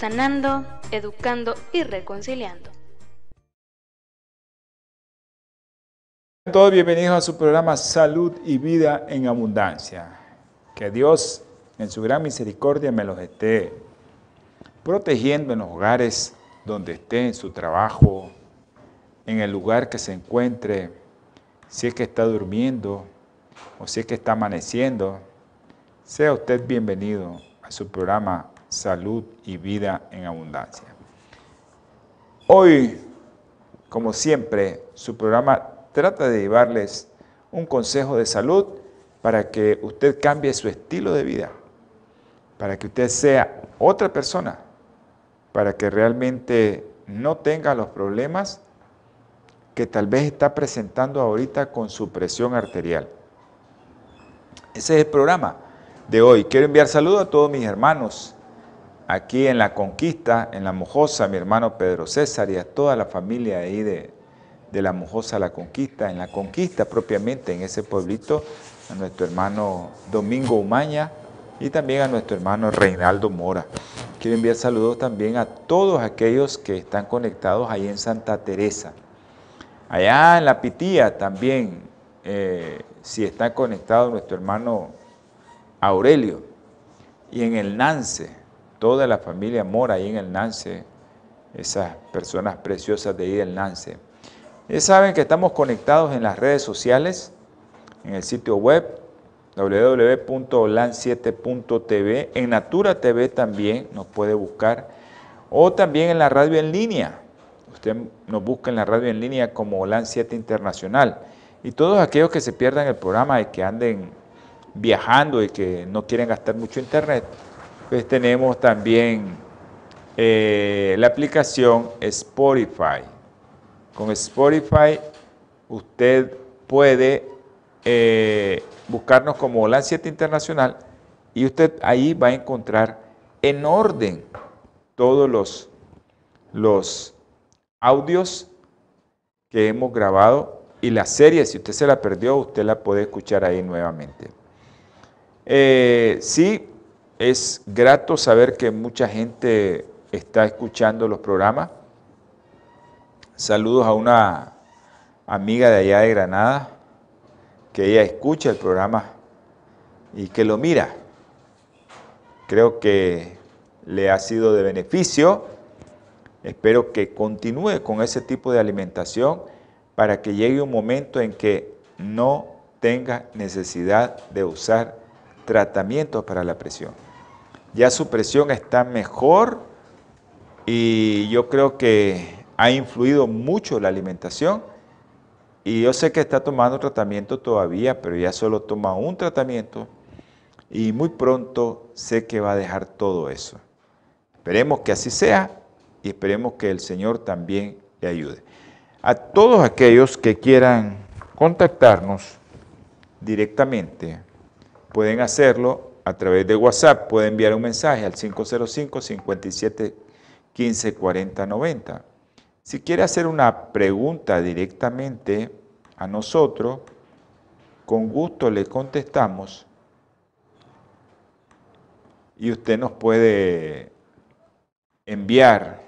sanando, educando y reconciliando. Todos bienvenidos a su programa Salud y Vida en Abundancia. Que Dios en su gran misericordia me los esté protegiendo en los hogares donde esté, en su trabajo, en el lugar que se encuentre, si es que está durmiendo o si es que está amaneciendo. Sea usted bienvenido a su programa salud y vida en abundancia. Hoy, como siempre, su programa trata de llevarles un consejo de salud para que usted cambie su estilo de vida, para que usted sea otra persona, para que realmente no tenga los problemas que tal vez está presentando ahorita con su presión arterial. Ese es el programa de hoy. Quiero enviar saludos a todos mis hermanos aquí en La Conquista, en La Mojosa, mi hermano Pedro César y a toda la familia ahí de, La Mojosa La Conquista, en La Conquista propiamente, en ese pueblito, a nuestro hermano Domingo Umaña y también a nuestro hermano Reinaldo Mora. Quiero enviar saludos también a todos aquellos que están conectados ahí en Santa Teresa. Allá en La Pitía también, eh, si está conectado nuestro hermano Aurelio. Y en el Nance, toda la familia mora ahí en el Nance, esas personas preciosas de ahí del Nance. Ya saben que estamos conectados en las redes sociales, en el sitio web www.olan7.tv, en Natura TV también nos puede buscar, o también en la radio en línea. Usted nos busca en la radio en línea como OLAN 7 Internacional. Y todos aquellos que se pierdan el programa y que anden viajando y que no quieren gastar mucho internet, pues tenemos también eh, la aplicación Spotify. Con Spotify usted puede eh, buscarnos como la 7 Internacional y usted ahí va a encontrar en orden todos los, los audios que hemos grabado y la serie, si usted se la perdió, usted la puede escuchar ahí nuevamente. Eh, sí, es grato saber que mucha gente está escuchando los programas. Saludos a una amiga de allá de Granada, que ella escucha el programa y que lo mira. Creo que le ha sido de beneficio. Espero que continúe con ese tipo de alimentación para que llegue un momento en que no tenga necesidad de usar tratamientos para la presión ya su presión está mejor y yo creo que ha influido mucho la alimentación y yo sé que está tomando tratamiento todavía, pero ya solo toma un tratamiento y muy pronto sé que va a dejar todo eso. Esperemos que así sea y esperemos que el Señor también le ayude. A todos aquellos que quieran contactarnos directamente, pueden hacerlo a través de WhatsApp puede enviar un mensaje al 505 57 15 40 90. Si quiere hacer una pregunta directamente a nosotros, con gusto le contestamos y usted nos puede enviar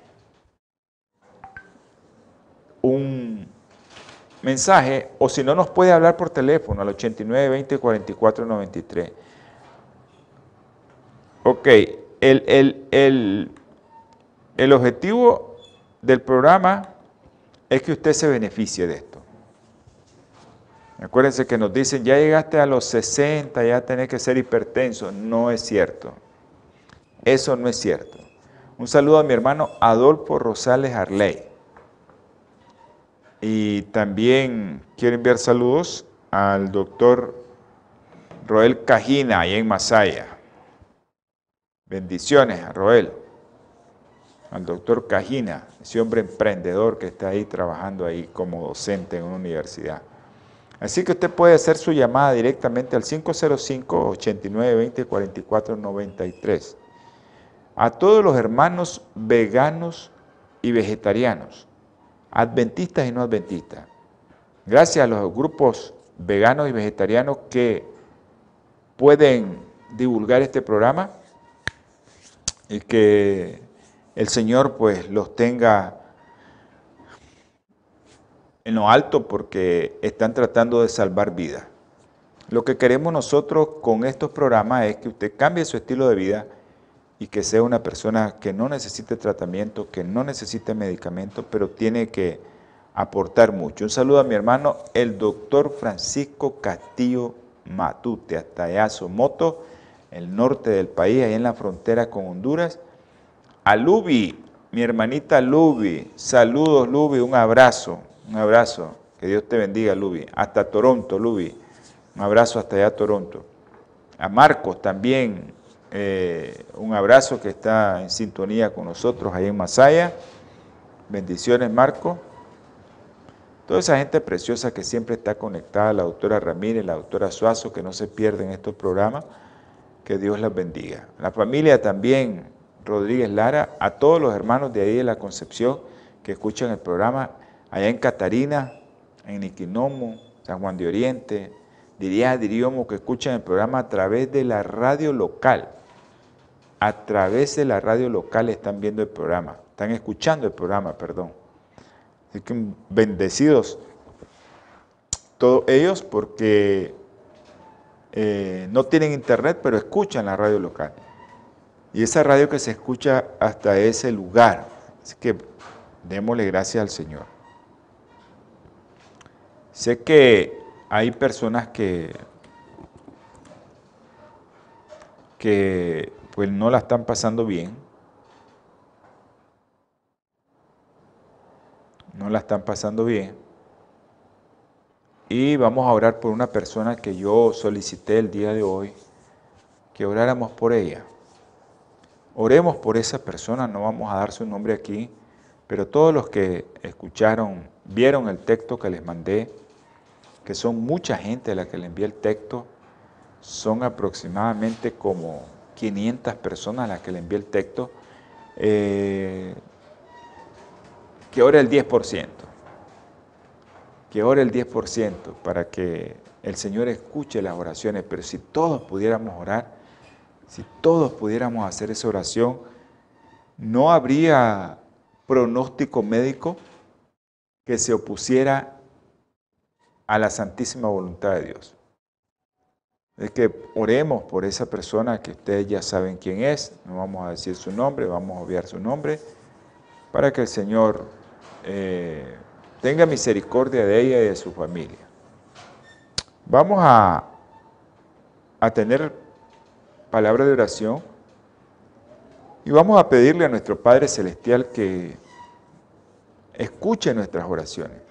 un mensaje o si no nos puede hablar por teléfono al 89 20 44 93. Ok, el, objetivo del programa es que usted se beneficie de esto. Acuérdense que nos dicen, ya llegaste a los 60, ya tenés que ser hipertenso. No es cierto. Eso no es cierto. Un saludo a mi hermano Adolfo Rosales Arley. Y también quiero enviar saludos al doctor Roel Cajina, ahí en Masaya. Bendiciones a Roel. al doctor Cajina, ese hombre emprendedor que está ahí trabajando ahí como docente en una universidad. Así que usted puede hacer su llamada directamente al 505-8920-4493. A todos los hermanos veganos y vegetarianos, adventistas y no adventistas. Gracias a los grupos veganos y vegetarianos que pueden divulgar este programa y que el Señor pues los tenga en lo alto porque están tratando de salvar vidas. Lo que queremos nosotros con estos programas es que usted cambie su estilo de vida y que sea una persona que no necesite tratamiento, que no necesite medicamentos, pero tiene que aportar mucho. Un saludo a mi hermano, el doctor Francisco Castillo Matute, hasta Somoto, el norte del país, ahí en la frontera con Honduras. A Lubi, mi hermanita Lubi, saludos Lubi, un abrazo, un abrazo. Que Dios te bendiga, Lubi. Hasta Toronto, Lubi. Un abrazo hasta allá, Toronto. A Marcos también, eh, un abrazo que está en sintonía con nosotros ahí en Masaya. Bendiciones, Marcos. Toda esa gente preciosa que siempre está conectada, la doctora Ramírez, la doctora Suazo, que no se pierden estos programas, que Dios las bendiga. La familia también, Rodríguez Lara, a todos los hermanos de ahí de la Concepción que escuchan el programa, allá en Catarina, en Iquinomo, San Juan de Oriente, diría Diriomo que escuchan el programa a través de la radio local. A través de la radio local están viendo el programa, están escuchando el programa, perdón. Así que bendecidos todos ellos porque eh, no tienen internet, pero escuchan la radio local. Y esa radio que se escucha hasta ese lugar. Así que démosle gracias al Señor. Sé que hay personas que, que pues no la están pasando bien. No la están pasando bien. Y vamos a orar por una persona que yo solicité el día de hoy, que oráramos por ella. Oremos por esa persona, no vamos a dar su nombre aquí, pero todos los que escucharon, vieron el texto que les mandé, que son mucha gente a la que le envié el texto, son aproximadamente como 500 personas a las que le envié el texto, eh, que ore el 10%, que ore el 10% para que el Señor escuche las oraciones, pero si todos pudiéramos orar, si todos pudiéramos hacer esa oración, no habría pronóstico médico que se opusiera a la santísima voluntad de Dios. Es que oremos por esa persona que ustedes ya saben quién es, no vamos a decir su nombre, vamos a obviar su nombre, para que el Señor eh, tenga misericordia de ella y de su familia. Vamos a, a tener palabra de oración y vamos a pedirle a nuestro Padre Celestial que escuche nuestras oraciones,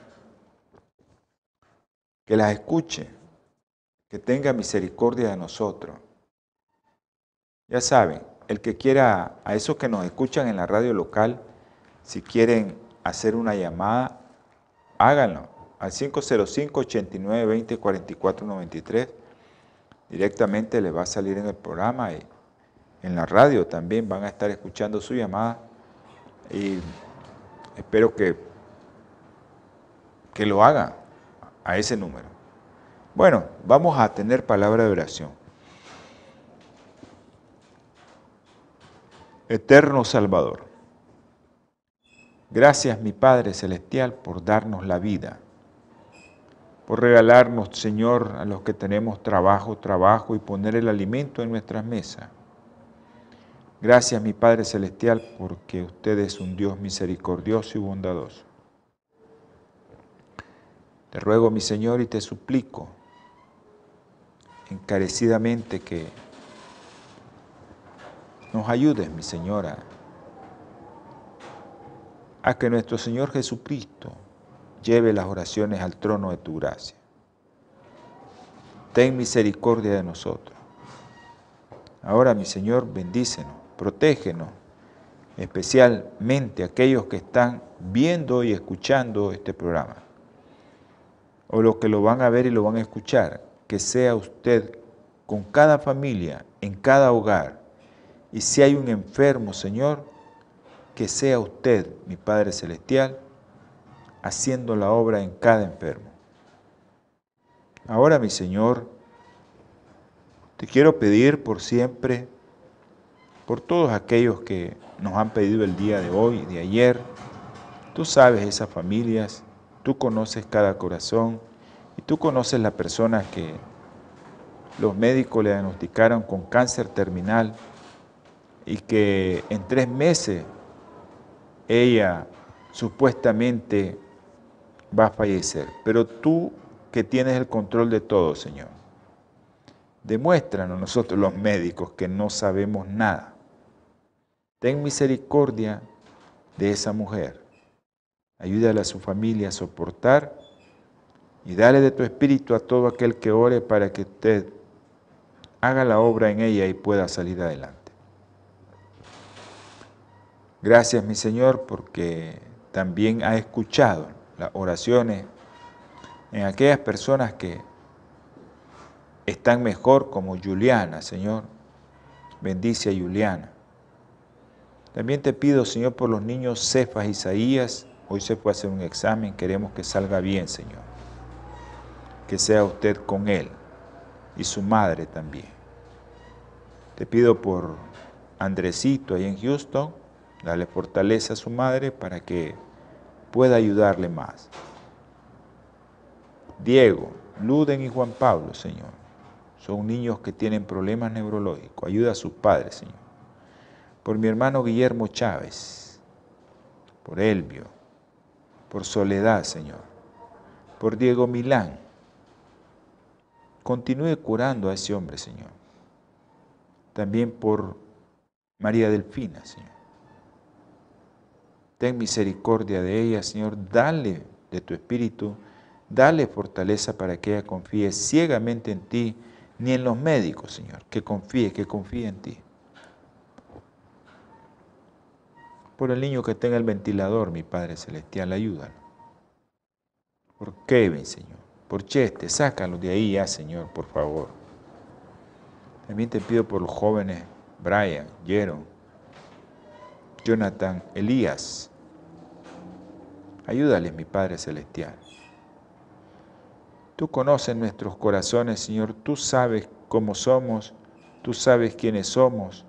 que las escuche, que tenga misericordia de nosotros. Ya saben, el que quiera, a esos que nos escuchan en la radio local, si quieren hacer una llamada, háganlo al 505-8920-4493 directamente le va a salir en el programa y en la radio también van a estar escuchando su llamada y espero que, que lo haga a ese número. Bueno, vamos a tener palabra de oración. Eterno Salvador, gracias mi Padre Celestial por darnos la vida por regalarnos, Señor, a los que tenemos trabajo, trabajo y poner el alimento en nuestras mesas. Gracias, mi Padre Celestial, porque usted es un Dios misericordioso y bondadoso. Te ruego, mi Señor, y te suplico encarecidamente que nos ayudes, mi Señora, a que nuestro Señor Jesucristo lleve las oraciones al trono de tu gracia. Ten misericordia de nosotros. Ahora, mi Señor, bendícenos, protégenos especialmente aquellos que están viendo y escuchando este programa, o los que lo van a ver y lo van a escuchar, que sea usted con cada familia, en cada hogar, y si hay un enfermo, Señor, que sea usted, mi Padre Celestial, haciendo la obra en cada enfermo. Ahora, mi Señor, te quiero pedir por siempre, por todos aquellos que nos han pedido el día de hoy, de ayer, tú sabes esas familias, tú conoces cada corazón y tú conoces la persona que los médicos le diagnosticaron con cáncer terminal y que en tres meses ella supuestamente va a fallecer. Pero tú que tienes el control de todo, Señor, demuéstranos nosotros los médicos que no sabemos nada. Ten misericordia de esa mujer. Ayúdale a su familia a soportar y dale de tu espíritu a todo aquel que ore para que usted haga la obra en ella y pueda salir adelante. Gracias, mi Señor, porque también ha escuchado las oraciones en aquellas personas que están mejor, como Juliana, Señor. Bendice a Juliana. También te pido, Señor, por los niños Cefas Isaías. Hoy se puede hacer un examen, queremos que salga bien, Señor. Que sea usted con él y su madre también. Te pido por Andresito ahí en Houston, Dale fortaleza a su madre para que pueda ayudarle más. Diego, Luden y Juan Pablo, Señor, son niños que tienen problemas neurológicos. Ayuda a sus padres, Señor. Por mi hermano Guillermo Chávez, por Elvio, por Soledad, Señor, por Diego Milán. Continúe curando a ese hombre, Señor. También por María Delfina, Señor. Ten misericordia de ella, Señor. Dale de tu espíritu, dale fortaleza para que ella confíe ciegamente en ti, ni en los médicos, Señor. Que confíe, que confíe en ti. Por el niño que tenga el ventilador, mi Padre Celestial, ayúdalo. Por Kevin, Señor. Por Cheste, sácalo de ahí ya, Señor, por favor. También te pido por los jóvenes Brian, Jeron, Jonathan, Elías, Ayúdales, mi Padre Celestial. Tú conoces nuestros corazones, Señor. Tú sabes cómo somos. Tú sabes quiénes somos.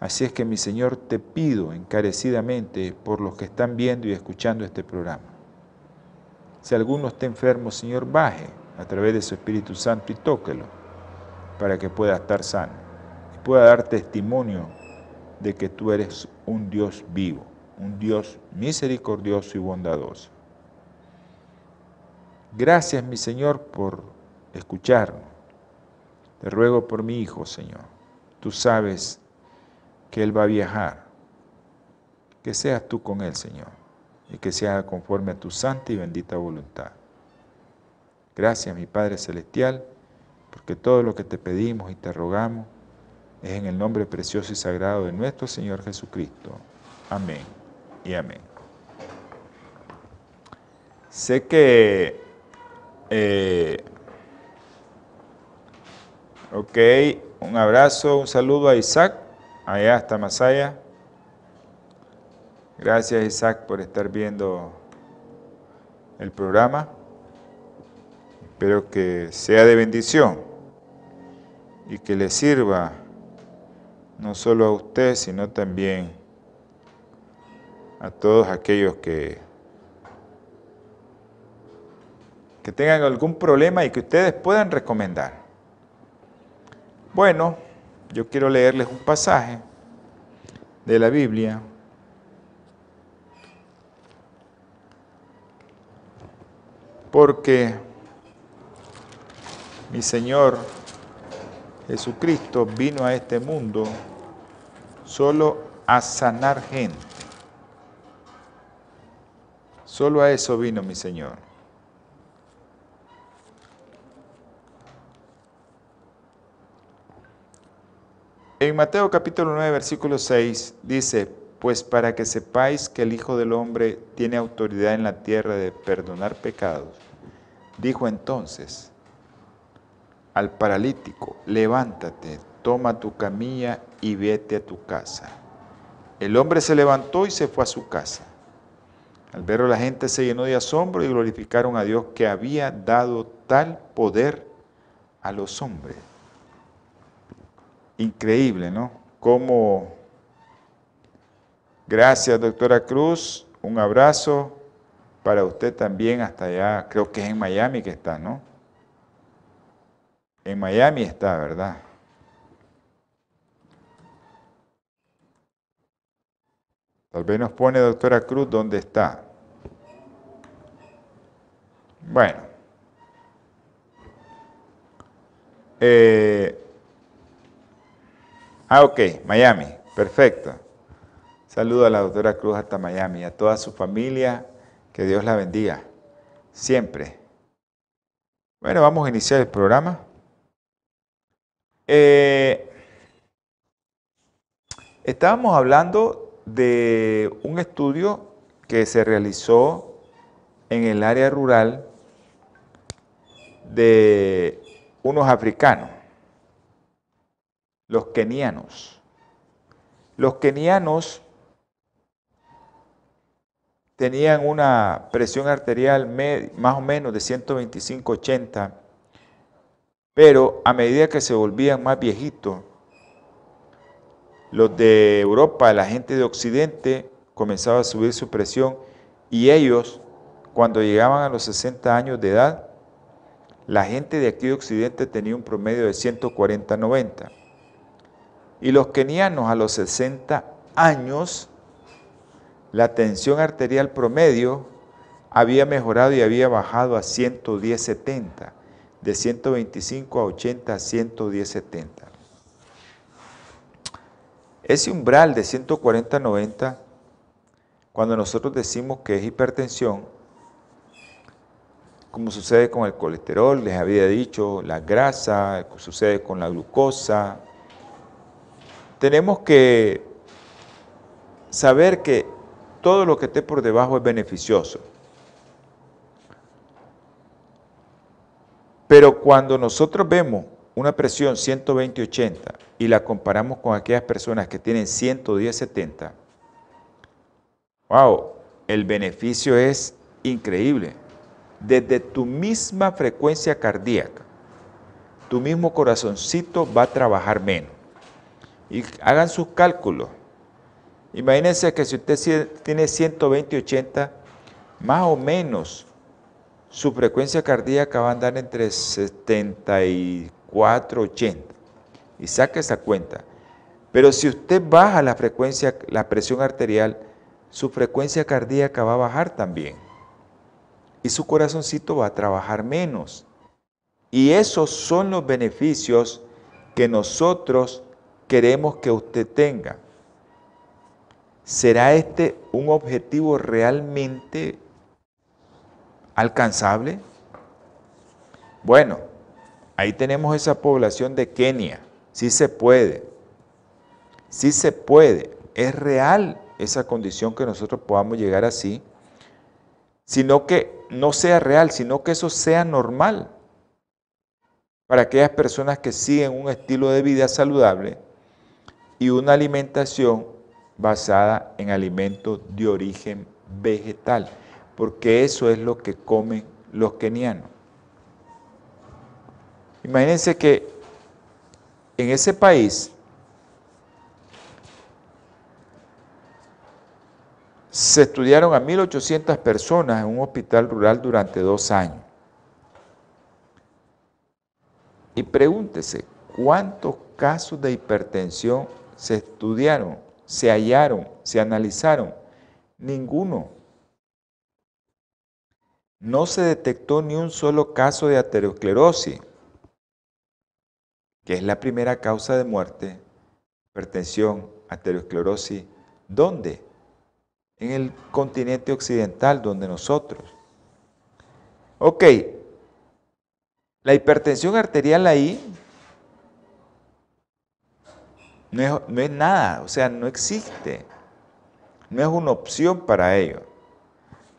Así es que, mi Señor, te pido encarecidamente por los que están viendo y escuchando este programa. Si alguno está enfermo, Señor, baje a través de su Espíritu Santo y tóquelo para que pueda estar sano y pueda dar testimonio de que tú eres un Dios vivo un Dios misericordioso y bondadoso. Gracias, mi Señor, por escucharnos. Te ruego por mi Hijo, Señor. Tú sabes que Él va a viajar. Que seas tú con Él, Señor, y que se haga conforme a tu santa y bendita voluntad. Gracias, mi Padre Celestial, porque todo lo que te pedimos y te rogamos es en el nombre precioso y sagrado de nuestro Señor Jesucristo. Amén y amén. Sé que, eh, ok, un abrazo, un saludo a Isaac, allá hasta Masaya. Gracias Isaac por estar viendo el programa. Espero que sea de bendición y que le sirva no solo a usted, sino también a todos aquellos que, que tengan algún problema y que ustedes puedan recomendar. Bueno, yo quiero leerles un pasaje de la Biblia porque mi Señor Jesucristo vino a este mundo solo a sanar gente. Solo a eso vino mi Señor. En Mateo capítulo 9, versículo 6 dice, pues para que sepáis que el Hijo del Hombre tiene autoridad en la tierra de perdonar pecados, dijo entonces al paralítico, levántate, toma tu camilla y vete a tu casa. El hombre se levantó y se fue a su casa. Al verlo la gente se llenó de asombro y glorificaron a Dios que había dado tal poder a los hombres. Increíble, ¿no? Como gracias, doctora Cruz. Un abrazo para usted también hasta allá. Creo que es en Miami que está, ¿no? En Miami está, ¿verdad? Tal vez nos pone doctora Cruz dónde está. Bueno. Eh, ah, ok, Miami, perfecto. Saludo a la doctora Cruz hasta Miami, a toda su familia, que Dios la bendiga, siempre. Bueno, vamos a iniciar el programa. Eh, estábamos hablando de un estudio que se realizó en el área rural de unos africanos, los kenianos. Los kenianos tenían una presión arterial más o menos de 125-80, pero a medida que se volvían más viejitos, los de Europa, la gente de Occidente, comenzaba a subir su presión y ellos, cuando llegaban a los 60 años de edad, la gente de aquí de Occidente tenía un promedio de 140-90. Y los kenianos a los 60 años, la tensión arterial promedio había mejorado y había bajado a 110-70, de 125 a 80 a 110-70. Ese umbral de 140-90, cuando nosotros decimos que es hipertensión, como sucede con el colesterol, les había dicho, la grasa, sucede con la glucosa, tenemos que saber que todo lo que esté por debajo es beneficioso. Pero cuando nosotros vemos una presión 120-80 y la comparamos con aquellas personas que tienen 110-70, wow, el beneficio es increíble. Desde tu misma frecuencia cardíaca, tu mismo corazoncito va a trabajar menos. Y hagan sus cálculos. Imagínense que si usted tiene 120-80, más o menos su frecuencia cardíaca va a andar entre 74 480 y saque esa cuenta. Pero si usted baja la frecuencia, la presión arterial, su frecuencia cardíaca va a bajar también. Y su corazoncito va a trabajar menos. Y esos son los beneficios que nosotros queremos que usted tenga. ¿Será este un objetivo realmente alcanzable? Bueno, Ahí tenemos esa población de Kenia. Sí se puede. Sí se puede. Es real esa condición que nosotros podamos llegar así. Sino que no sea real, sino que eso sea normal. Para aquellas personas que siguen un estilo de vida saludable y una alimentación basada en alimentos de origen vegetal. Porque eso es lo que comen los kenianos. Imagínense que en ese país se estudiaron a 1.800 personas en un hospital rural durante dos años. Y pregúntese, ¿cuántos casos de hipertensión se estudiaron, se hallaron, se analizaron? Ninguno. No se detectó ni un solo caso de aterosclerosis que es la primera causa de muerte, hipertensión, aterosclerosis, ¿dónde? En el continente occidental, donde nosotros. Ok, la hipertensión arterial ahí no no es nada, o sea, no existe. no es una opción para ellos.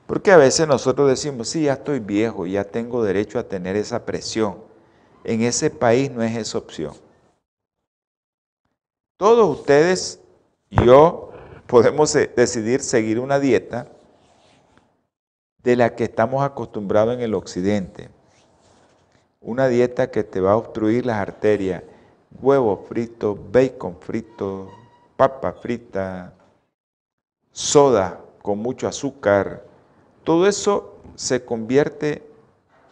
Porque a veces nosotros decimos, sí, ya estoy viejo, ya tengo derecho a tener esa presión. En ese país no es esa opción. Todos ustedes, yo, podemos eh, decidir seguir una dieta de la que estamos acostumbrados en el occidente. Una dieta que te va a obstruir las arterias, huevo frito, bacon frito, papa frita, soda con mucho azúcar. Todo eso se convierte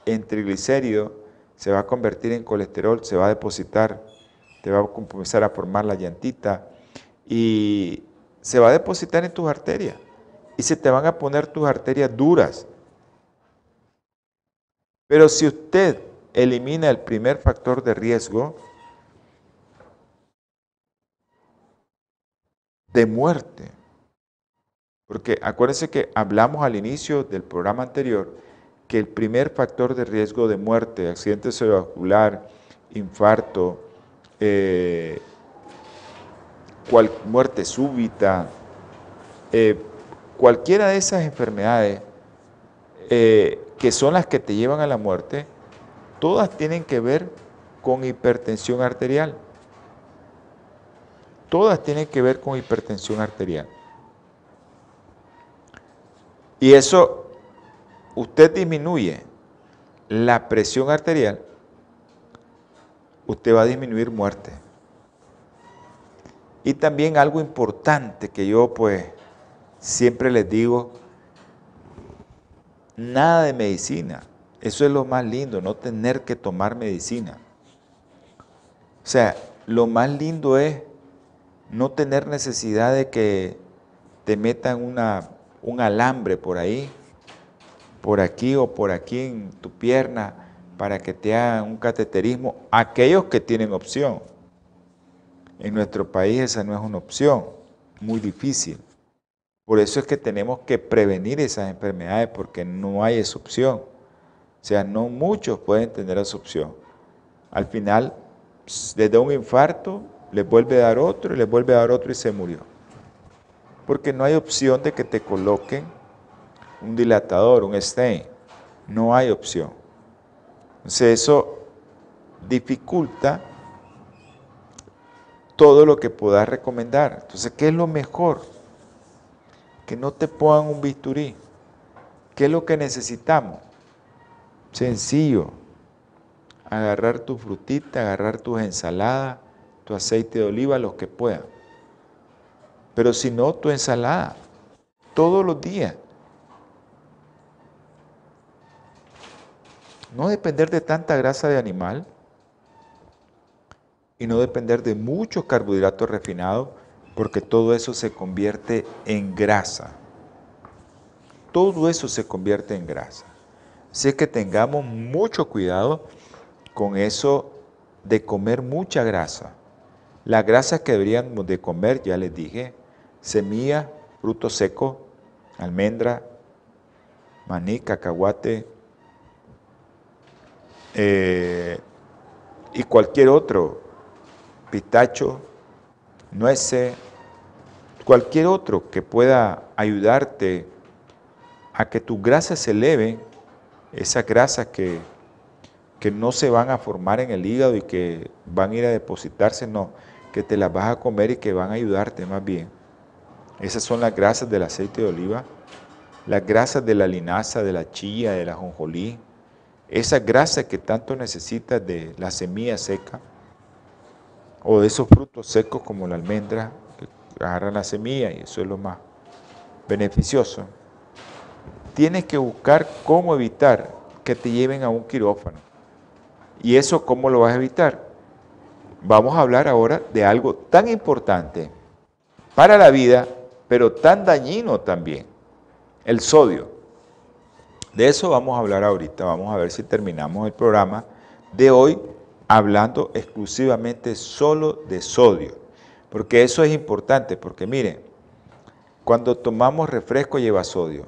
en triglicérido, se va a convertir en colesterol, se va a depositar, te va a comenzar a formar la llantita y se va a depositar en tus arterias y se te van a poner tus arterias duras. Pero si usted elimina el primer factor de riesgo de muerte, porque acuérdense que hablamos al inicio del programa anterior que el primer factor de riesgo de muerte, accidente cerebrovascular, infarto, eh, muerte súbita, eh, cualquiera de esas enfermedades eh, que son las que te llevan a la muerte, todas tienen que ver con hipertensión arterial. Todas tienen que ver con hipertensión arterial. Y eso, usted disminuye la presión arterial, usted va a disminuir muerte. Y también algo importante que yo pues siempre les digo, nada de medicina. Eso es lo más lindo, no tener que tomar medicina. O sea, lo más lindo es no tener necesidad de que te metan una, un alambre por ahí, por aquí o por aquí en tu pierna, para que te hagan un cateterismo. Aquellos que tienen opción. En nuestro país esa no es una opción, muy difícil. Por eso es que tenemos que prevenir esas enfermedades porque no hay esa opción. O sea, no muchos pueden tener esa opción. Al final, les da un infarto, les vuelve a dar otro y les vuelve a dar otro y se murió. Porque no hay opción de que te coloquen un dilatador, un stain. No hay opción. Entonces eso dificulta todo lo que puedas recomendar. Entonces, ¿qué es lo mejor? que no te pongan un bisturí. ¿Qué es lo que necesitamos? Sencillo. Agarrar tu frutita, agarrar tus ensaladas, tu aceite de oliva, lo que puedan. Pero si no, tu ensalada, todos los días. No depender de tanta grasa de animal y no depender de muchos carbohidratos refinados porque todo eso se convierte en grasa. Todo eso se convierte en grasa. Así que tengamos mucho cuidado con eso de comer mucha grasa. La grasa que deberíamos de comer, ya les dije, semilla, fruto seco, almendra, maní, cacahuate eh, y cualquier otro, pistacho, nueces, cualquier otro que pueda ayudarte a que tu grasa se eleve, esas grasas que, que no se van a formar en el hígado y que van a ir a depositarse, no, que te las vas a comer y que van a ayudarte más bien. Esas son las grasas del aceite de oliva, las grasas de la linaza, de la chía, de la jonjolí, esas grasas que tanto necesitas de la semilla seca o de esos frutos secos como la almendra, agarran la semilla y eso es lo más beneficioso. Tienes que buscar cómo evitar que te lleven a un quirófano. ¿Y eso cómo lo vas a evitar? Vamos a hablar ahora de algo tan importante para la vida, pero tan dañino también, el sodio. De eso vamos a hablar ahorita, vamos a ver si terminamos el programa de hoy hablando exclusivamente solo de sodio. Porque eso es importante, porque miren, cuando tomamos refresco lleva sodio,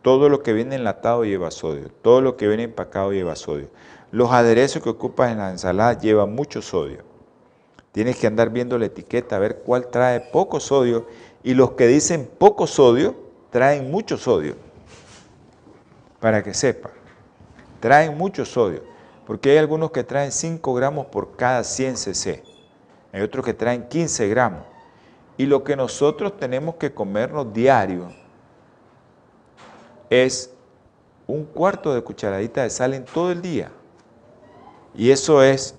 todo lo que viene enlatado lleva sodio, todo lo que viene empacado lleva sodio. Los aderezos que ocupas en la ensalada llevan mucho sodio. Tienes que andar viendo la etiqueta, a ver cuál trae poco sodio Y los que dicen poco sodio, traen mucho sodio. Para que sepa. Traen mucho sodio. Porque hay algunos que traen 5 gramos por cada 100 cc. Hay otros que traen 15 gramos. Y lo que nosotros tenemos que comernos diario es un cuarto de cucharadita de sal en todo el día. Y eso es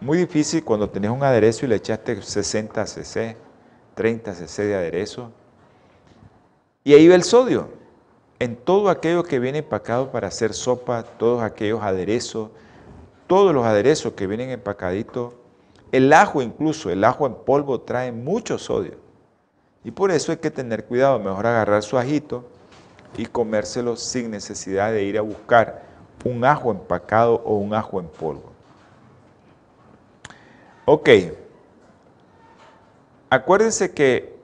muy difícil cuando tenés un aderezo y le echaste 60 cc, 30 cc de aderezo. Y ahí va el sodio. En todo aquello que viene empacado para hacer sopa, todos aquellos aderezos, todos los aderezos que vienen empacaditos, el ajo incluso, el ajo en polvo trae mucho sodio. Y por eso hay que tener cuidado, mejor agarrar su ajito y comérselo sin necesidad de ir a buscar un ajo empacado o un ajo en polvo. Ok. Acuérdense que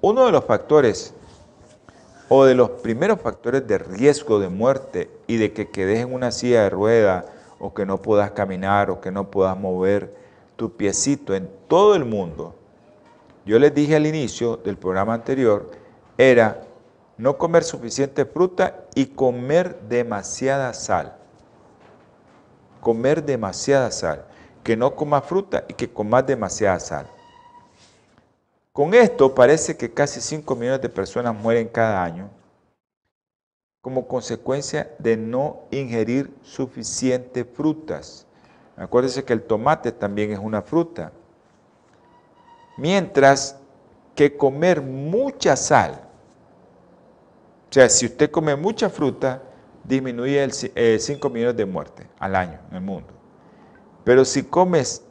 uno de los factores o de los primeros factores de riesgo de muerte y de que quedes en una silla de rueda o que no puedas caminar o que no puedas mover tu piecito en todo el mundo, yo les dije al inicio del programa anterior, era no comer suficiente fruta y comer demasiada sal. Comer demasiada sal. Que no comas fruta y que comas demasiada sal. Con esto parece que casi 5 millones de personas mueren cada año como consecuencia de no ingerir suficientes frutas. Acuérdense que el tomate también es una fruta. Mientras que comer mucha sal o sea, si usted come mucha fruta, disminuye el 5 eh, millones de muertes al año en el mundo. Pero si comes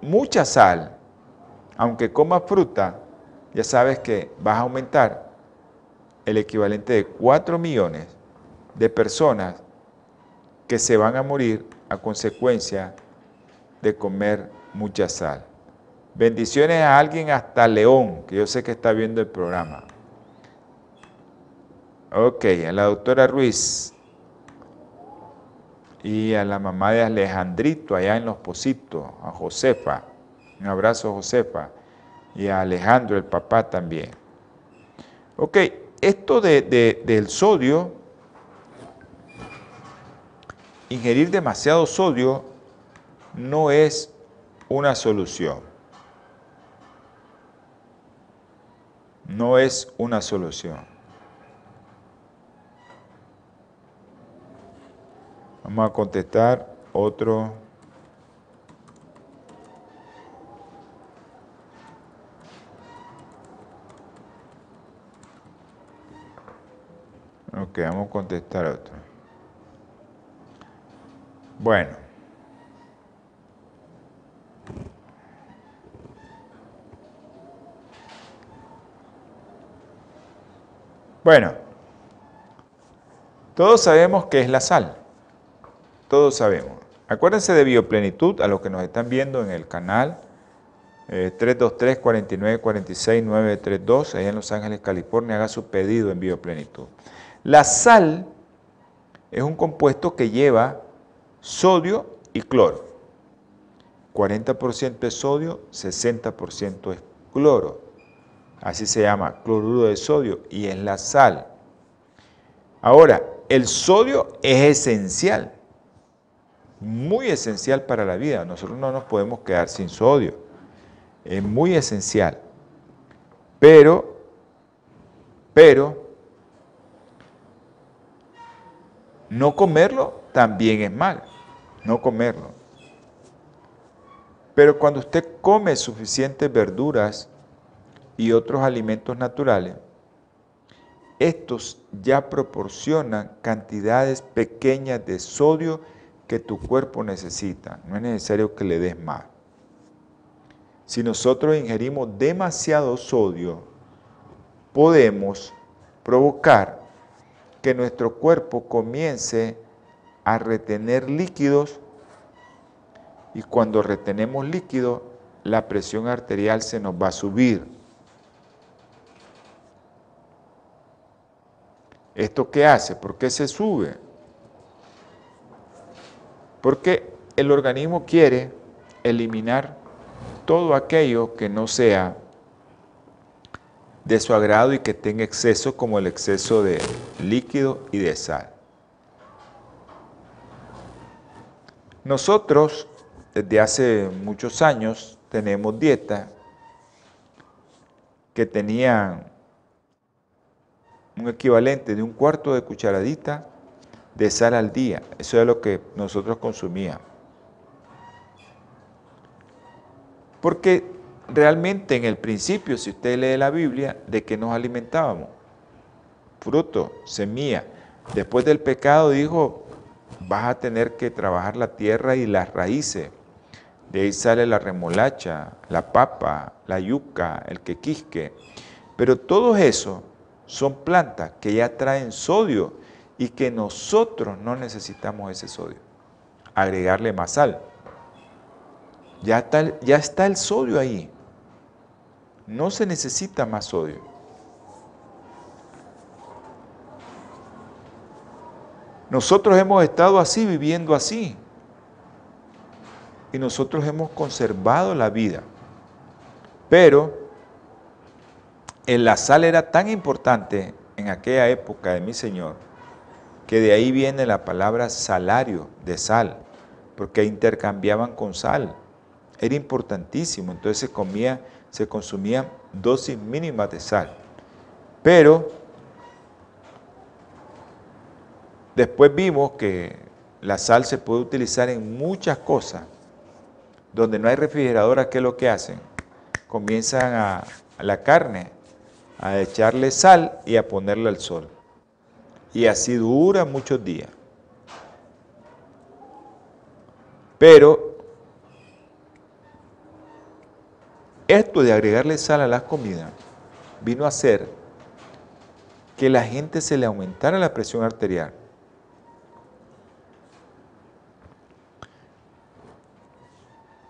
mucha sal, aunque comas fruta, ya sabes que vas a aumentar el equivalente de 4 millones de personas que se van a morir a consecuencia de comer mucha sal. Bendiciones a alguien hasta León, que yo sé que está viendo el programa. Ok, a la doctora Ruiz y a la mamá de Alejandrito allá en Los Positos, a Josefa. Un abrazo Josefa y a Alejandro, el papá también. Ok, esto del sodio, ingerir demasiado sodio no es una solución. No es una solución. Vamos a contestar otro. Ok, vamos a contestar otro. Bueno. Bueno, todos sabemos que es la sal todos sabemos. Acuérdense de Bioplenitud, a los que nos están viendo en el canal 323-4946-932, eh, allá en Los Ángeles, California, haga su pedido en Bioplenitud. La sal es un compuesto que lleva sodio y cloro. 40% es sodio, 60% es cloro. Así se llama, cloruro de sodio, y es la sal. Ahora, el sodio es esencial muy esencial para la vida. Nosotros no nos podemos quedar sin sodio. Es muy esencial. Pero, pero, no comerlo también es mal. No comerlo. Pero cuando usted come suficientes verduras y otros alimentos naturales, estos ya proporcionan cantidades pequeñas de sodio que tu cuerpo necesita. No es necesario que le des más. Si nosotros ingerimos demasiado sodio, podemos provocar que nuestro cuerpo comience a retener líquidos y cuando retenemos líquido, la presión arterial se nos va a subir. ¿Esto qué hace? ¿Por qué se sube? Porque el organismo quiere eliminar todo aquello que no sea de su agrado y que tenga exceso como el exceso de líquido y de sal. Nosotros desde hace muchos años tenemos dieta que tenían un equivalente de un cuarto de cucharadita de sal al día. Eso es lo que nosotros consumíamos. Porque realmente en el principio, si usted lee la Biblia, ¿de qué nos alimentábamos? Fruto, semilla. Después del pecado dijo, vas a tener que trabajar la tierra y las raíces. De ahí sale la remolacha, la papa, la yuca, el quequisque. Pero todo eso son plantas que ya traen sodio y que nosotros no necesitamos ese sodio. Agregarle más sal. Ya está el sodio ahí. No se necesita más sodio. Nosotros hemos estado así, viviendo así. Y nosotros hemos conservado la vida. Pero la sal era tan importante en aquella época de mi Señor, que de ahí viene la palabra salario de sal, porque intercambiaban con sal. Era importantísimo, entonces se comía, se consumían dosis mínimas de sal. Pero después vimos que la sal se puede utilizar en muchas cosas. Donde no hay refrigeradora, ¿qué es lo que hacen? Comienzan a, a la carne a echarle sal y a ponerle al sol. Y así dura muchos días. Pero esto de agregarle sal a las comidas vino a hacer que la gente se le aumentara la presión arterial.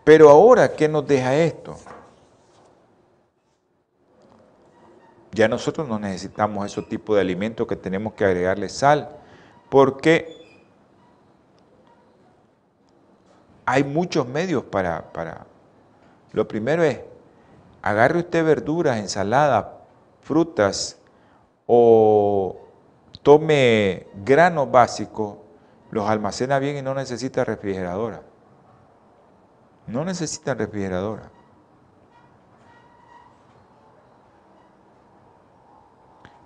Pero ahora, ¿qué nos deja esto? Ya nosotros no necesitamos esos tipos de alimentos que tenemos que agregarle sal, porque hay muchos medios para, para... Lo primero es, agarre usted verduras, ensaladas, frutas o tome granos básicos, los almacena bien y no necesita refrigeradora. No necesita refrigeradora.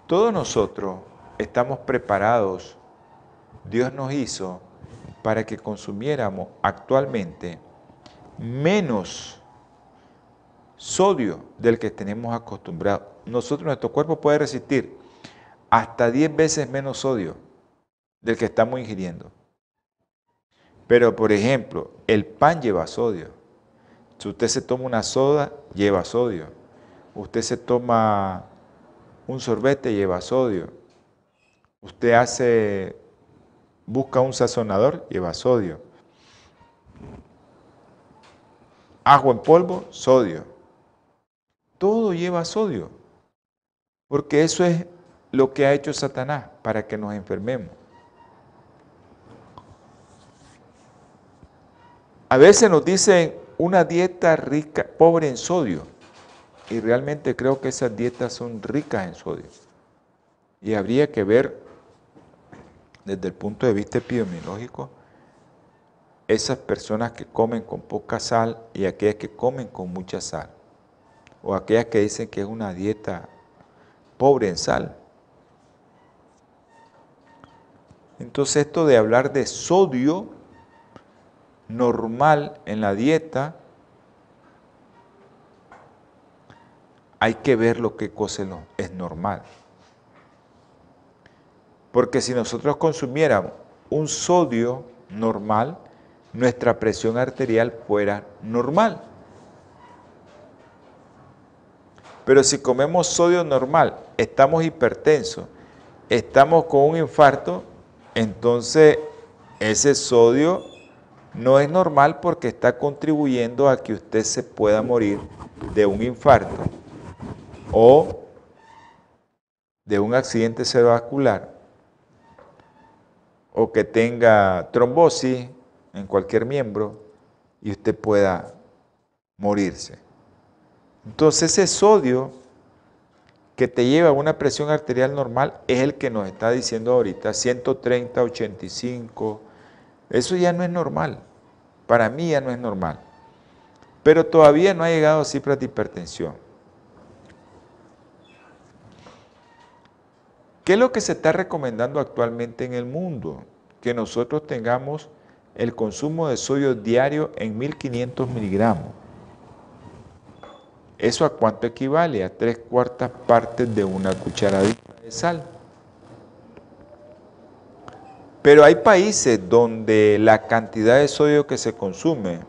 Todos nosotros estamos preparados, Dios nos hizo para que consumiéramos actualmente menos sodio del que tenemos acostumbrado. Nosotros, nuestro cuerpo puede resistir hasta 10 veces menos sodio del que estamos ingiriendo. Pero, por ejemplo, el pan lleva sodio. Si usted se toma una soda, lleva sodio. Usted se toma un sorbete lleva sodio. Usted hace, busca un sazonador, lleva sodio. Agua en polvo, sodio. Todo lleva sodio. Porque eso es lo que ha hecho Satanás para que nos enfermemos. A veces nos dicen una dieta rica, pobre en sodio. Y realmente creo que esas dietas son ricas en sodio. Y habría que ver desde el punto de vista epidemiológico esas personas que comen con poca sal y aquellas que comen con mucha sal. O aquellas que dicen que es una dieta pobre en sal. Entonces esto de hablar de sodio normal en la dieta hay que ver lo que cosa es normal. Porque si nosotros consumiéramos un sodio normal, nuestra presión arterial fuera normal. Pero si comemos sodio normal, estamos hipertensos, estamos con un infarto, entonces ese sodio no es normal porque está contribuyendo a que usted se pueda morir de un infarto o de un accidente cerebrovascular o que tenga trombosis en cualquier miembro y usted pueda morirse. Entonces ese sodio que te lleva a una presión arterial normal es el que nos está diciendo ahorita, 130, 85. Eso ya no es normal. Para mí ya no es normal. Pero todavía no ha llegado a cifras de hipertensión. ¿Qué es lo que se está recomendando actualmente en el mundo? Que nosotros tengamos el consumo de sodio diario en 1500 miligramos. ¿Eso a cuánto equivale? A tres cuartas partes de una cucharadita de sal. Pero hay países donde la cantidad de sodio que se consume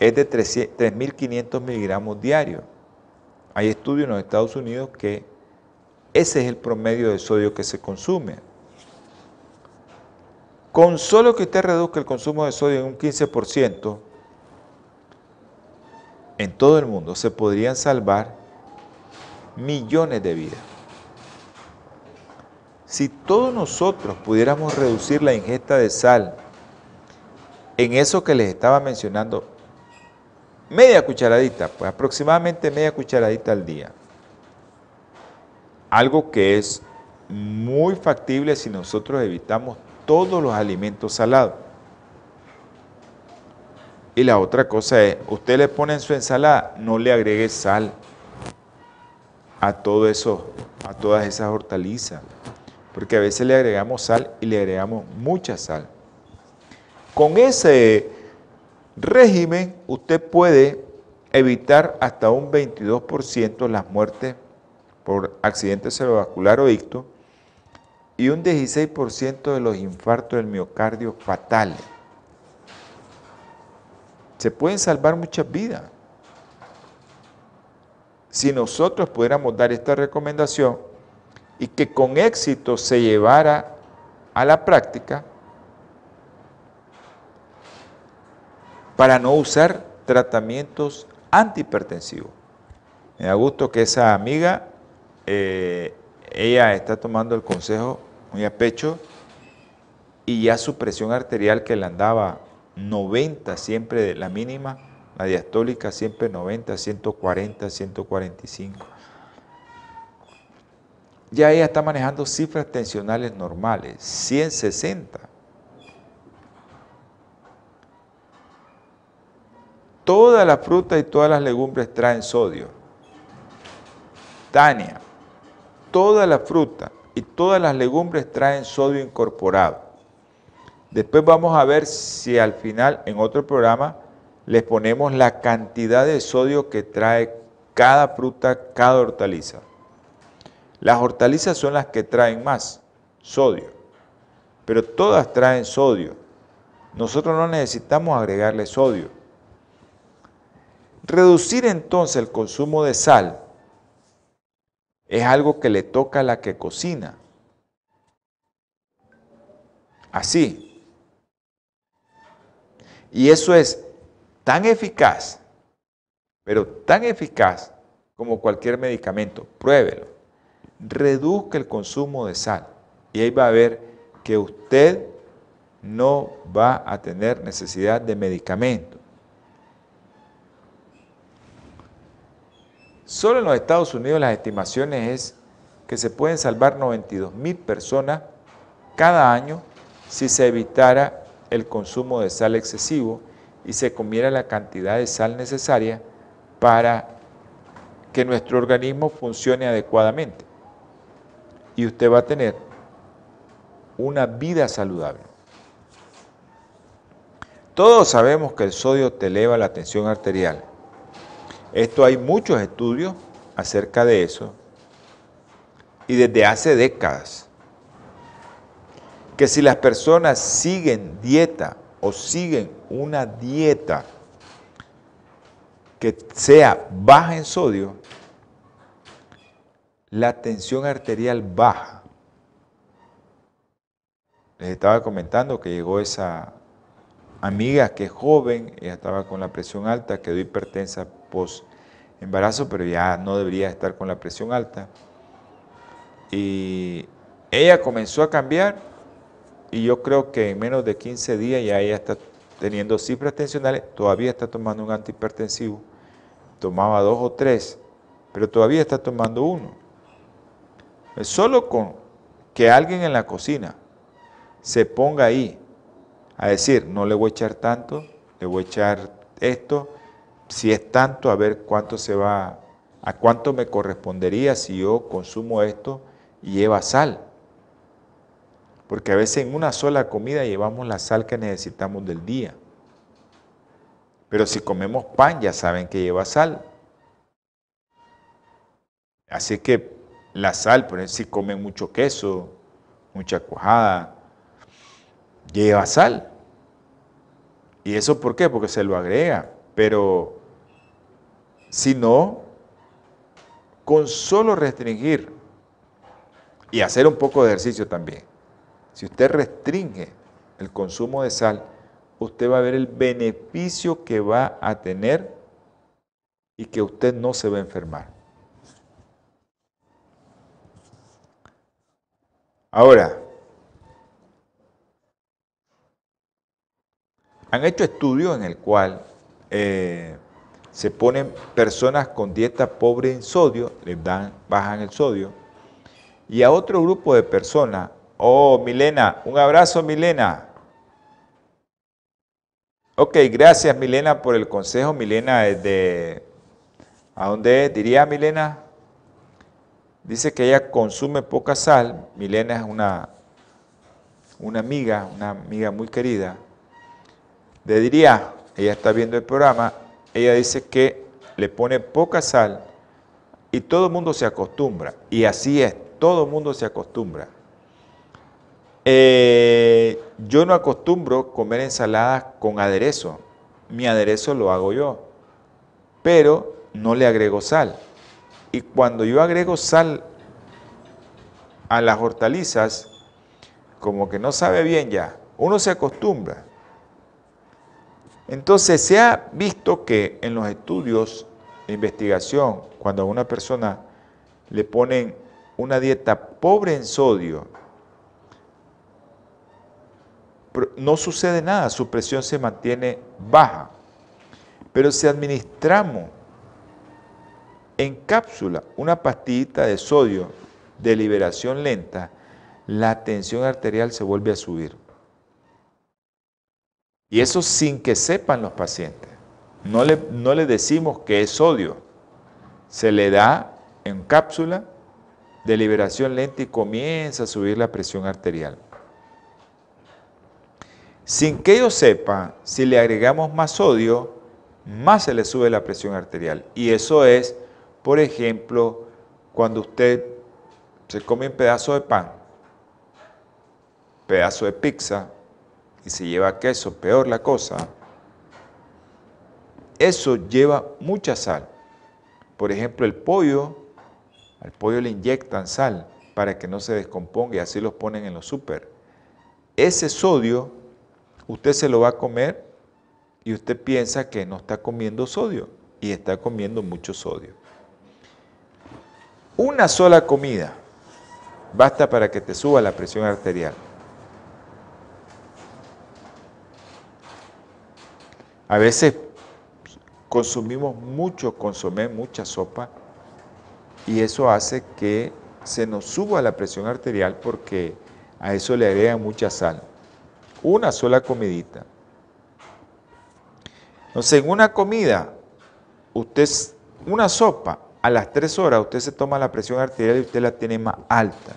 es de 3.500 miligramos diarios. Hay estudios en los Estados Unidos que ese es el promedio de sodio que se consume. Con solo que usted reduzca el consumo de sodio en un 15%, en todo el mundo se podrían salvar millones de vidas. Si todos nosotros pudiéramos reducir la ingesta de sal en eso que les estaba mencionando, media cucharadita, pues aproximadamente media cucharadita al día. Algo que es muy factible si nosotros evitamos todos los alimentos salados. Y la otra cosa es, usted le pone en su ensalada, no le agregue sal a todo eso, a todas esas hortalizas. Porque a veces le agregamos sal y le agregamos mucha sal. Con ese régimen usted puede evitar hasta un 22% las muertes por accidente cerebrovascular o icto y un 16% de los infartos del miocardio fatales se pueden salvar muchas vidas. Si nosotros pudiéramos dar esta recomendación y que con éxito se llevara a la práctica para no usar tratamientos antihipertensivos. Me da gusto que esa amiga, eh, ella está tomando el consejo muy a pecho y ya su presión arterial que le andaba 90 siempre la mínima, la diastólica siempre 90, 140, 145. Ya ella está manejando cifras tensionales normales, 160. Toda la fruta y todas las legumbres traen sodio. Tania, toda la fruta y todas las legumbres traen sodio incorporado. Después vamos a ver si al final en otro programa les ponemos la cantidad de sodio que trae cada fruta, cada hortaliza. Las hortalizas son las que traen más sodio, pero todas traen sodio. Nosotros no necesitamos agregarle sodio. Reducir entonces el consumo de sal es algo que le toca a la que cocina. Así, y eso es tan eficaz, pero tan eficaz como cualquier medicamento. Pruébelo. Reduzca el consumo de sal y ahí va a ver que usted no va a tener necesidad de medicamento. Solo en los Estados Unidos las estimaciones es que se pueden salvar 92 mil personas cada año si se evitara el consumo de sal excesivo y se comiera la cantidad de sal necesaria para que nuestro organismo funcione adecuadamente. Y usted va a tener una vida saludable. Todos sabemos que el sodio te eleva la tensión arterial. Esto hay muchos estudios acerca de eso. Y desde hace décadas que si las personas siguen dieta o siguen una dieta que sea baja en sodio, la tensión arterial baja. Les estaba comentando que llegó esa amiga que es joven, ella estaba con la presión alta, quedó hipertensa post embarazo, pero ya no debería estar con la presión alta. Y ella comenzó a cambiar y yo creo que en menos de 15 días ya ella está teniendo cifras tensionales, todavía está tomando un antihipertensivo, tomaba dos o tres pero todavía está tomando uno. Solo con que alguien en la cocina se ponga ahí a decir, no le voy a echar tanto, le voy a echar esto, si es tanto, a ver cuánto se va, a cuánto me correspondería si yo consumo esto y lleva sal. Porque a veces en una sola comida llevamos la sal que necesitamos del día. Pero si comemos pan, ya saben que lleva sal. Así que la sal, por ejemplo, si comen mucho queso, mucha cuajada, lleva sal. ¿Y eso por qué? Porque se lo agrega. Pero si no, con solo restringir y hacer un poco de ejercicio también, si usted restringe el consumo de sal, usted va a ver el beneficio que va a tener y que usted no se va a enfermar. Ahora, han hecho estudios en el cual eh, se ponen personas con dieta pobre en sodio, les dan, bajan el sodio, y a otro grupo de personas, oh Milena, un abrazo Milena, Ok, gracias Milena por el consejo. Milena es de... ¿A dónde diría Milena? Dice que ella consume poca sal. Milena es una, una amiga, una amiga muy querida. Le diría, ella está viendo el programa, ella dice que le pone poca sal y todo el mundo se acostumbra. Y así es, todo el mundo se acostumbra. Eh, yo no acostumbro comer ensaladas con aderezo. Mi aderezo lo hago yo. Pero no le agrego sal. Y cuando yo agrego sal a las hortalizas, como que no sabe bien ya, uno se acostumbra. Entonces se ha visto que en los estudios de investigación, cuando a una persona le ponen una dieta pobre en sodio no sucede nada, su presión se mantiene baja. Pero si administramos en cápsula una pastillita de sodio de liberación lenta, la tensión arterial se vuelve a subir. Y eso sin que sepan los pacientes. No le, no decimos que es sodio. Se le da en cápsula de liberación lenta y comienza a subir la presión arterial. Sin que ellos sepan, si le agregamos más sodio, más se le sube la presión arterial. Y eso es, por ejemplo, cuando usted se come un pedazo de pan, pedazo de pizza, y se lleva queso, peor la cosa, eso lleva mucha sal. Por ejemplo, el pollo, al pollo le inyectan sal para que no se descomponga y así los ponen en los súper. Ese sodio usted se lo va a comer y usted piensa que no está comiendo sodio y está comiendo mucho sodio. Una sola comida basta para que te suba la presión arterial. A veces consumimos mucho consomé, mucha sopa, y eso hace que se nos suba la presión arterial porque a eso le agregan mucha sal una sola comidita. Entonces, en una comida, usted, una sopa, a las tres horas usted se toma la presión arterial y usted la tiene más alta.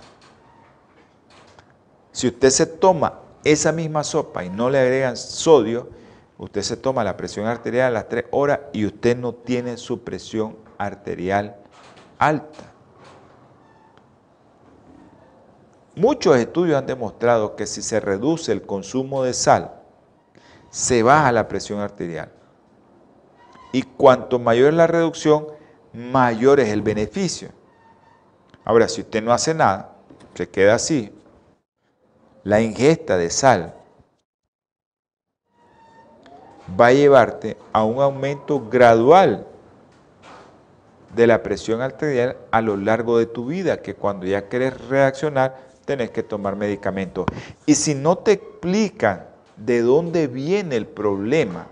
Si usted se toma esa misma sopa y no le agregan sodio, usted se toma la presión arterial a las tres horas y usted no tiene su presión arterial alta. Muchos estudios han demostrado que si se reduce el consumo de sal, se baja la presión arterial. Y cuanto mayor es la reducción, mayor es el beneficio. Ahora, si usted no hace nada, se queda así, la ingesta de sal va a llevarte a un aumento gradual de la presión arterial a lo largo de tu vida, que cuando ya quieres reaccionar, tenés que tomar medicamentos. Y si no te explican de dónde viene el problema,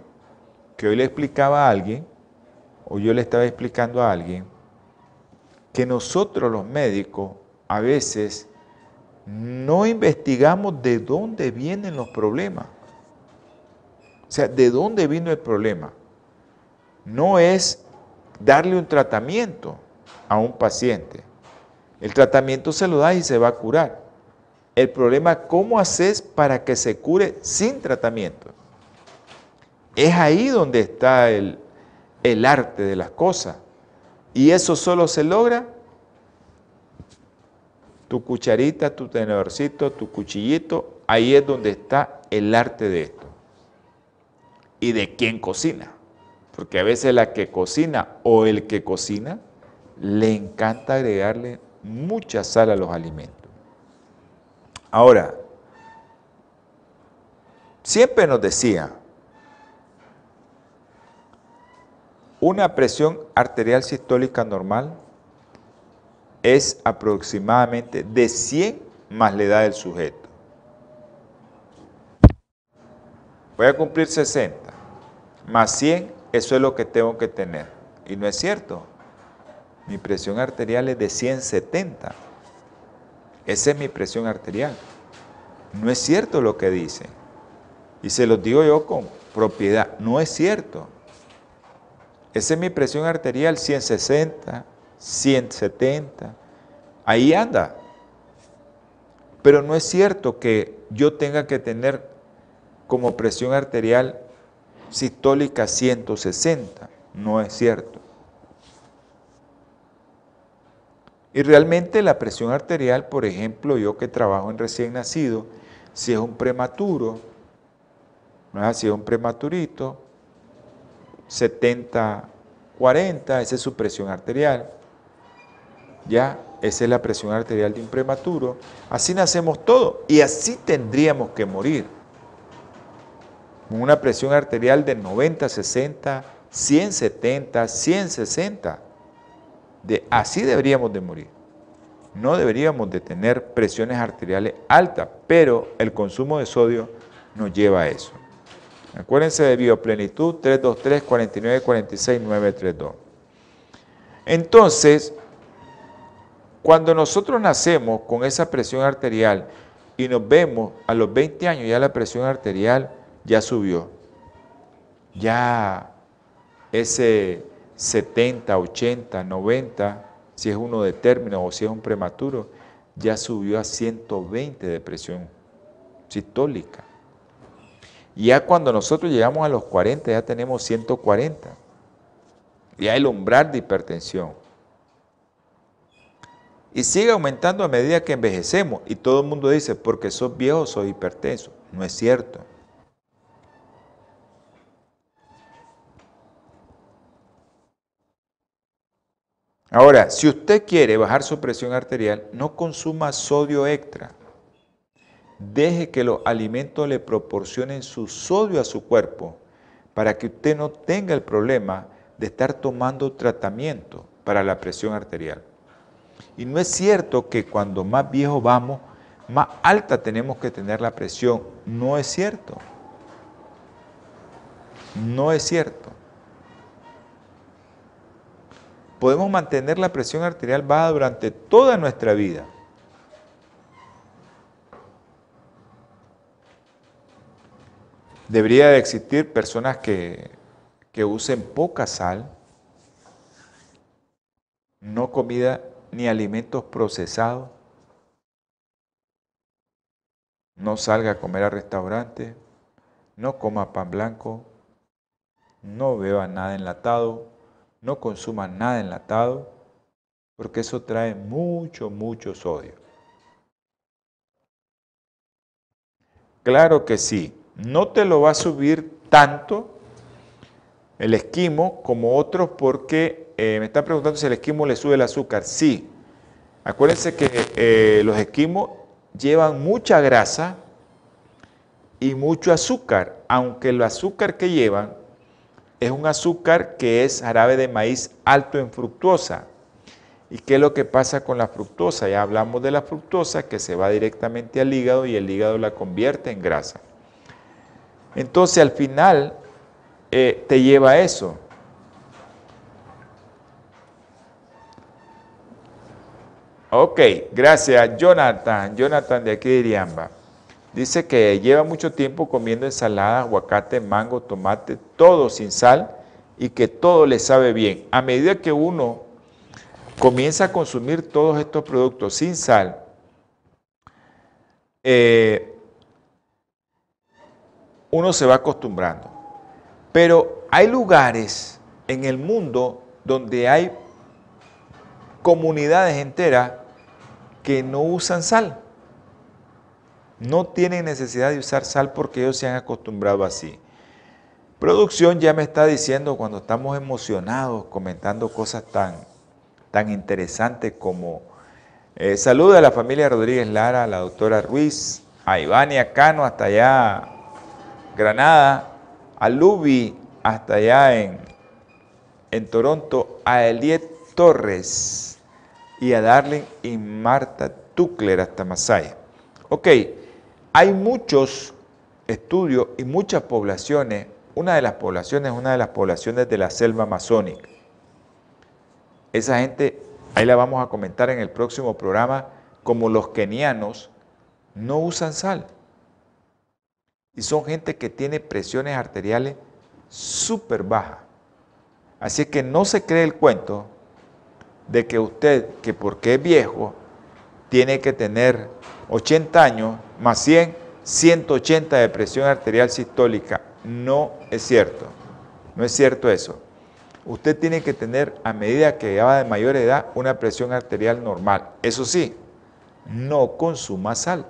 que hoy le explicaba a alguien, o yo le estaba explicando a alguien, que nosotros los médicos a veces no investigamos de dónde vienen los problemas. O sea, de dónde vino el problema. No es darle un tratamiento a un paciente. El tratamiento se lo da y se va a curar. El problema cómo haces para que se cure sin tratamiento. Es ahí donde está el, el arte de las cosas. Y eso solo se logra tu cucharita, tu tenedorcito, tu cuchillito, ahí es donde está el arte de esto. Y de quién cocina. Porque a veces la que cocina o el que cocina le encanta agregarle mucha sal a los alimentos. Ahora, siempre nos decía, una presión arterial sistólica normal es aproximadamente de 100 más la edad del sujeto. Voy a cumplir 60, más 100, eso es lo que tengo que tener. Y no es cierto. Mi presión arterial es de 170. Esa es mi presión arterial. No es cierto lo que dice. Y se los digo yo con propiedad. No es cierto. Esa es mi presión arterial 160, 170. Ahí anda. Pero no es cierto que yo tenga que tener como presión arterial sistólica 160. No es cierto. Y realmente la presión arterial, por ejemplo, yo que trabajo en recién nacido, si es un prematuro, ¿no si es un prematurito, 70, 40, esa es su presión arterial. Ya, esa es la presión arterial de un prematuro. Así nacemos todos y así tendríamos que morir. Una presión arterial de 90, 60, 170, 160 así deberíamos de morir. No deberíamos de tener presiones arteriales altas, pero el consumo de sodio nos lleva a eso. Acuérdense de bioplenitud 323 49 46 932. Entonces, cuando nosotros nacemos con esa presión arterial y nos vemos a los 20 años ya la presión arterial ya subió. Ya ese 70, 80, 90, si es uno de término o si es un prematuro, ya subió a 120 de presión sistólica. Ya cuando nosotros llegamos a los 40 ya tenemos 140. Ya el umbral de hipertensión. Y sigue aumentando a medida que envejecemos. Y todo el mundo dice, porque sos viejo, sos hipertenso. No es cierto. Ahora, si usted quiere bajar su presión arterial, no consuma sodio extra. Deje que los alimentos le proporcionen su sodio a su cuerpo para que usted no tenga el problema de estar tomando tratamiento para la presión arterial. Y no es cierto que cuando más viejo vamos, más alta tenemos que tener la presión. No es cierto. No es cierto. Podemos mantener la presión arterial baja durante toda nuestra vida. Debería de existir personas que, que usen poca sal, no comida ni alimentos procesados, no salga a comer a restaurante, no coma pan blanco, no beba nada enlatado, no consuman nada enlatado, porque eso trae mucho, mucho sodio. Claro que sí, no te lo va a subir tanto el esquimo como otros porque eh, me están preguntando si el esquimo le sube el azúcar. Sí, acuérdense que eh, los esquimos llevan mucha grasa y mucho azúcar, aunque el azúcar que llevan es un azúcar que es jarabe de maíz alto en fructosa. ¿Y qué es lo que pasa con la fructosa? Ya hablamos de la fructosa que se va directamente al hígado y el hígado la convierte en grasa. Entonces al final eh, te lleva a eso. Ok, gracias. Jonathan, Jonathan de aquí de Iriamba. Dice que lleva mucho tiempo comiendo ensalada, aguacate, mango, tomate, todo sin sal y que todo le sabe bien. A medida que uno comienza a consumir todos estos productos sin sal, eh, uno se va acostumbrando. Pero hay lugares en el mundo donde hay comunidades enteras que no usan sal. No tienen necesidad de usar sal porque ellos se han acostumbrado así. Producción ya me está diciendo cuando estamos emocionados comentando cosas tan, tan interesantes como eh, saluda a la familia Rodríguez Lara, a la doctora Ruiz, a Ivania Cano hasta allá Granada, a Lubi hasta allá en, en Toronto, a Eliet Torres y a Darling y Marta Tuckler hasta Masaya. Ok, hay muchos estudios y muchas poblaciones una de las poblaciones una de las poblaciones de la selva amazónica. Esa gente, ahí la vamos a comentar en el próximo programa, como los kenianos no usan sal. Y son gente que tiene presiones arteriales súper bajas. Así que no se cree el cuento de que usted, que porque es viejo, tiene que tener 80 años más 100, 180 de presión arterial sistólica no es cierto. No es cierto eso. Usted tiene que tener, a medida que va de mayor edad, una presión arterial normal. Eso sí, no consuma sal.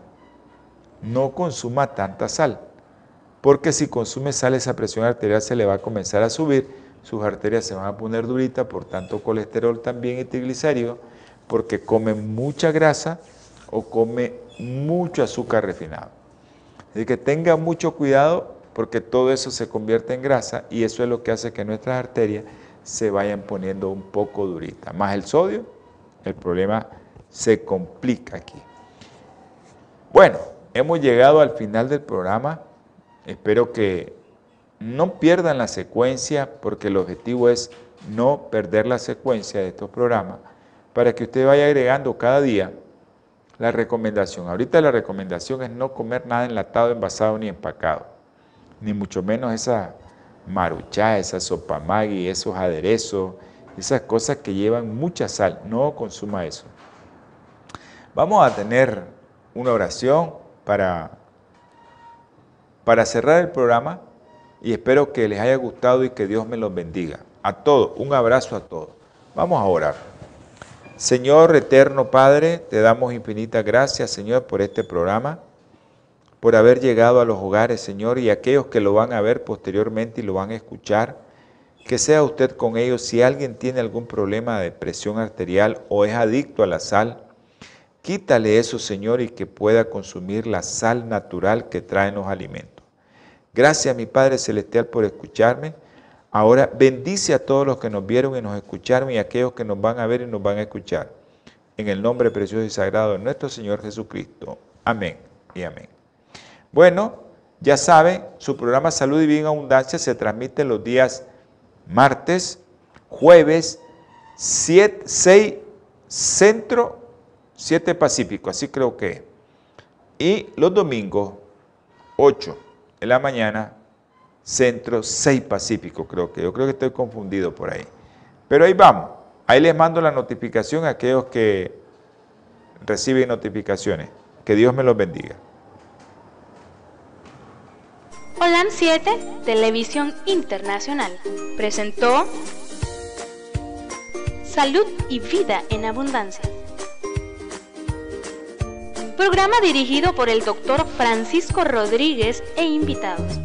No consuma tanta sal. Porque si consume sal, esa presión arterial se le va a comenzar a subir. Sus arterias se van a poner duritas, por tanto colesterol también y triglicéridos, porque come mucha grasa o come mucho azúcar refinado. Así que tenga mucho cuidado porque todo eso se convierte en grasa y eso es lo que hace que nuestras arterias se vayan poniendo un poco duritas. Más el sodio, el problema se complica aquí. Bueno, hemos llegado al final del programa. Espero que no pierdan la secuencia porque el objetivo es no perder la secuencia de estos programas para que usted vaya agregando cada día la recomendación. Ahorita la recomendación es no comer nada enlatado, envasado ni empacado ni mucho menos esa maruchá, esa sopa maggi, esos aderezos, esas cosas que llevan mucha sal. No consuma eso. Vamos a tener una oración para, para cerrar el programa y espero que les haya gustado y que Dios me los bendiga. A todos, un abrazo a todos. Vamos a orar. Señor eterno Padre, te damos infinitas gracias, Señor, por este programa por haber llegado a los hogares, Señor, y aquellos que lo van a ver posteriormente y lo van a escuchar, que sea usted con ellos. Si alguien tiene algún problema de presión arterial o es adicto a la sal, quítale eso, Señor, y que pueda consumir la sal natural que traen los alimentos. Gracias, mi Padre Celestial, por escucharme. Ahora bendice a todos los que nos vieron y nos escucharon y a aquellos que nos van a ver y nos van a escuchar. En el nombre precioso y sagrado de nuestro Señor Jesucristo. Amén y amén. Bueno, ya saben, su programa Salud y Bien Abundancia se transmite los días martes, jueves, 6 centro, 7 pacífico, así creo que. Y los domingos, 8 en la mañana, centro, 6 pacífico, creo que. Yo creo que estoy confundido por ahí. Pero ahí vamos. Ahí les mando la notificación a aquellos que reciben notificaciones. Que Dios me los bendiga. Holan 7, Televisión Internacional, presentó Salud y Vida en Abundancia. Programa dirigido por el doctor Francisco Rodríguez e invitados.